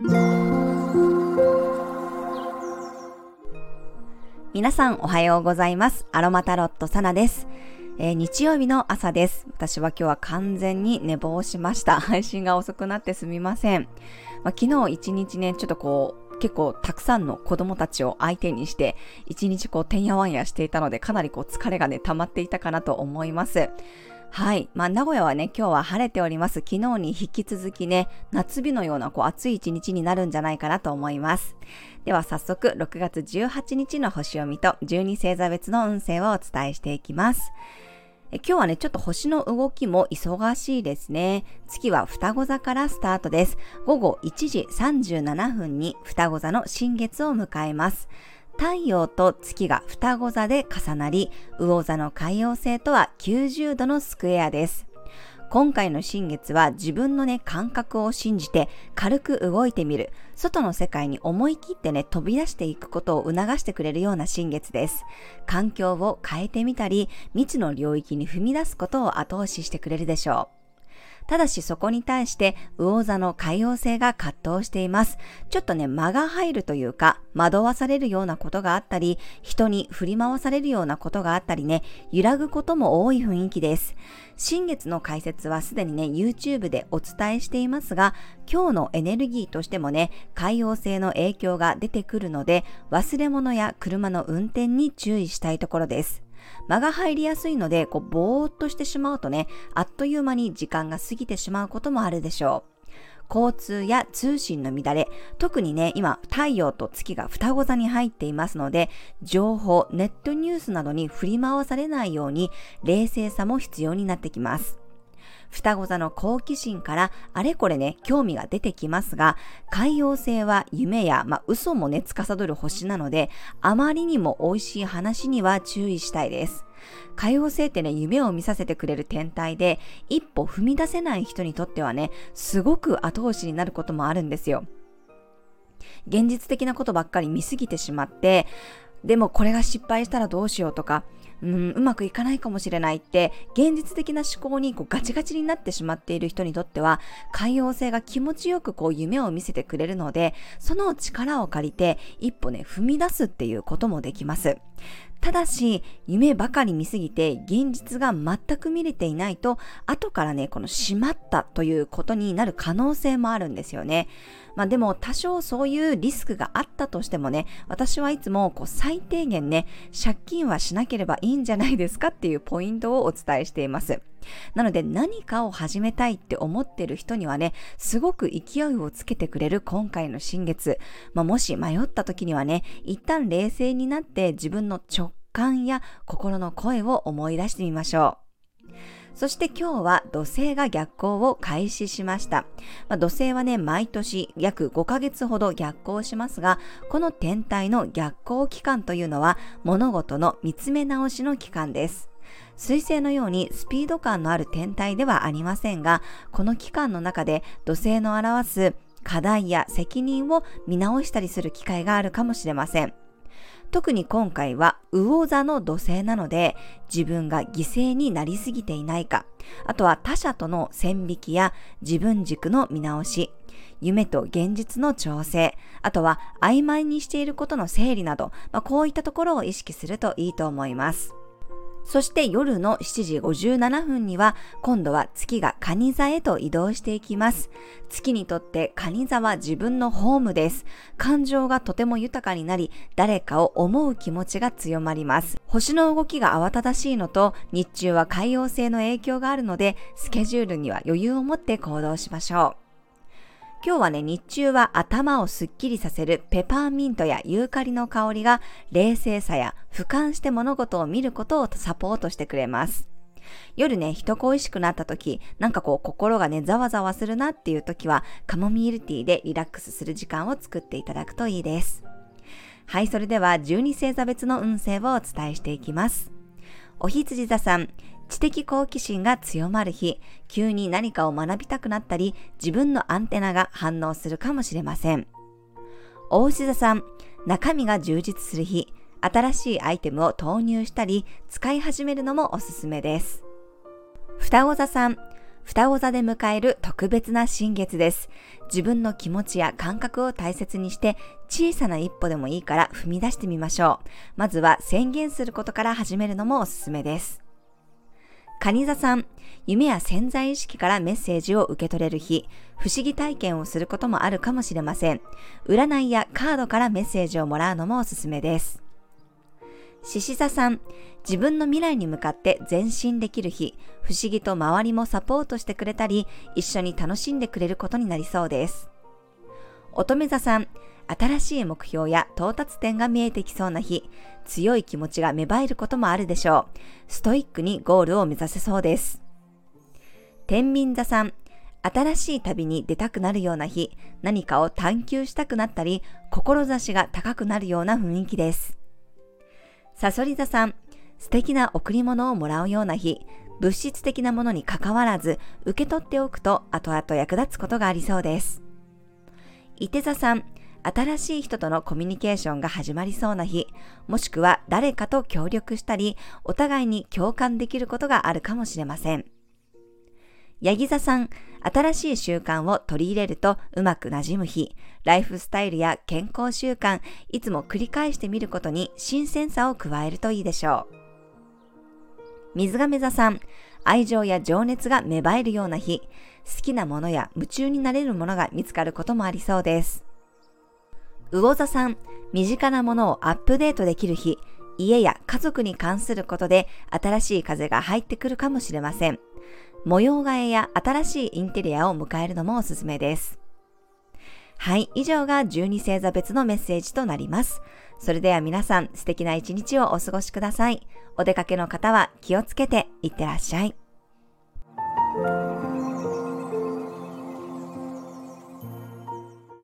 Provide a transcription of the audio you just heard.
皆さんおはようございます。アロマタロットサナです。えー、日曜日の朝です。私は今日は完全に寝坊しました。配信が遅くなってすみません。まあ、昨日一日ね、ちょっとこう、結構たくさんの子供たちを相手にして、一日こう、てんやわんやしていたので、かなりこう、疲れがね、溜まっていたかなと思います。はい。まあ、名古屋はね、今日は晴れております。昨日に引き続きね、夏日のようなこう暑い一日になるんじゃないかなと思います。では早速、6月18日の星読みと12星座別の運勢をお伝えしていきます。今日はね、ちょっと星の動きも忙しいですね。月は双子座からスタートです。午後1時37分に双子座の新月を迎えます。太陽と月が双子座で重なり、魚座の海洋星とは90度のスクエアです。今回の新月は自分のね、感覚を信じて軽く動いてみる。外の世界に思い切ってね、飛び出していくことを促してくれるような新月です。環境を変えてみたり、未知の領域に踏み出すことを後押ししてくれるでしょう。ただしそこに対して魚座の海洋性が葛藤しています。ちょっとね、間が入るというか、惑わされるようなことがあったり、人に振り回されるようなことがあったりね、揺らぐことも多い雰囲気です。新月の解説はすでにね、YouTube でお伝えしていますが、今日のエネルギーとしてもね、海洋性の影響が出てくるので、忘れ物や車の運転に注意したいところです。間が入りやすいので、こう、ぼーっとしてしまうとね、あっという間に時間が過ぎてしまうこともあるでしょう。交通や通信の乱れ、特にね、今、太陽と月が双子座に入っていますので、情報、ネットニュースなどに振り回されないように、冷静さも必要になってきます。双子座の好奇心からあれこれね、興味が出てきますが、海洋星は夢や、まあ、嘘もね、司る星なので、あまりにも美味しい話には注意したいです。海洋星ってね、夢を見させてくれる天体で、一歩踏み出せない人にとってはね、すごく後押しになることもあるんですよ。現実的なことばっかり見すぎてしまって、でもこれが失敗したらどうしようとか、うん、うまくいかないかもしれないって、現実的な思考にこうガチガチになってしまっている人にとっては、海洋性が気持ちよくこう夢を見せてくれるので、その力を借りて一歩ね、踏み出すっていうこともできます。ただし、夢ばかり見すぎて現実が全く見れていないと、後からね、このしまったということになる可能性もあるんですよね。まあでも多少そういうリスクがあったとしてもね、私はいつもこう最低限ね、借金はしなければいいんじゃないですかっていうポイントをお伝えしています。なので何かを始めたいって思ってる人にはね、すごく勢いをつけてくれる今回の新月。まあ、もし迷った時にはね、一旦冷静になって自分の直感や心の声を思い出してみましょう。そして今日は土星が逆行を開始しました。まあ、土星はね、毎年約5ヶ月ほど逆行しますが、この天体の逆行期間というのは物事の見つめ直しの期間です。水星のようにスピード感のある天体ではありませんが、この期間の中で土星の表す課題や責任を見直したりする機会があるかもしれません。特に今回は魚座の土星なので自分が犠牲になりすぎていないか、あとは他者との線引きや自分軸の見直し、夢と現実の調整、あとは曖昧にしていることの整理など、まあ、こういったところを意識するといいと思います。そして夜の7時57分には今度は月が蟹座へと移動していきます。月にとって蟹座は自分のホームです。感情がとても豊かになり、誰かを思う気持ちが強まります。星の動きが慌ただしいのと、日中は海洋性の影響があるので、スケジュールには余裕を持って行動しましょう。今日はね、日中は頭をすっきりさせるペパーミントやユーカリの香りが冷静さや俯瞰して物事を見ることをサポートしてくれます。夜ね、人恋しくなった時、なんかこう心がね、ざわざわするなっていう時は、カモミールティーでリラックスする時間を作っていただくといいです。はい、それでは12星座別の運勢をお伝えしていきます。おひつじ座さん、知的好奇心が強まる日、急に何かを学びたくなったり、自分のアンテナが反応するかもしれません。おうし座さん、中身が充実する日、新しいアイテムを投入したり、使い始めるのもおすすめです。双子座さん、双子座で迎える特別な新月です。自分の気持ちや感覚を大切にして小さな一歩でもいいから踏み出してみましょう。まずは宣言することから始めるのもおすすめです。蟹座さん、夢や潜在意識からメッセージを受け取れる日、不思議体験をすることもあるかもしれません。占いやカードからメッセージをもらうのもおすすめです。獅子座さん、自分の未来に向かって前進できる日、不思議と周りもサポートしてくれたり、一緒に楽しんでくれることになりそうです。乙女座さん、新しい目標や到達点が見えてきそうな日、強い気持ちが芽生えることもあるでしょう。ストイックにゴールを目指せそうです。天秤座さん、新しい旅に出たくなるような日、何かを探求したくなったり、志が高くなるような雰囲気です。サソリ座さん、素敵な贈り物をもらうような日、物質的なものに関わらず、受け取っておくと後々役立つことがありそうです。伊手座さん、新しい人とのコミュニケーションが始まりそうな日、もしくは誰かと協力したり、お互いに共感できることがあるかもしれません。ヤギ座さん、新しい習慣を取り入れるとうまく馴染む日、ライフスタイルや健康習慣、いつも繰り返してみることに新鮮さを加えるといいでしょう。水亀座さん、愛情や情熱が芽生えるような日、好きなものや夢中になれるものが見つかることもありそうです。魚座さん、身近なものをアップデートできる日、家や家族に関することで新しい風が入ってくるかもしれません。模様替えや新しいインテリアを迎えるのもおすすめです。はい、以上が12星座別のメッセージとなります。それでは皆さん素敵な一日をお過ごしください。お出かけの方は気をつけていってらっしゃい。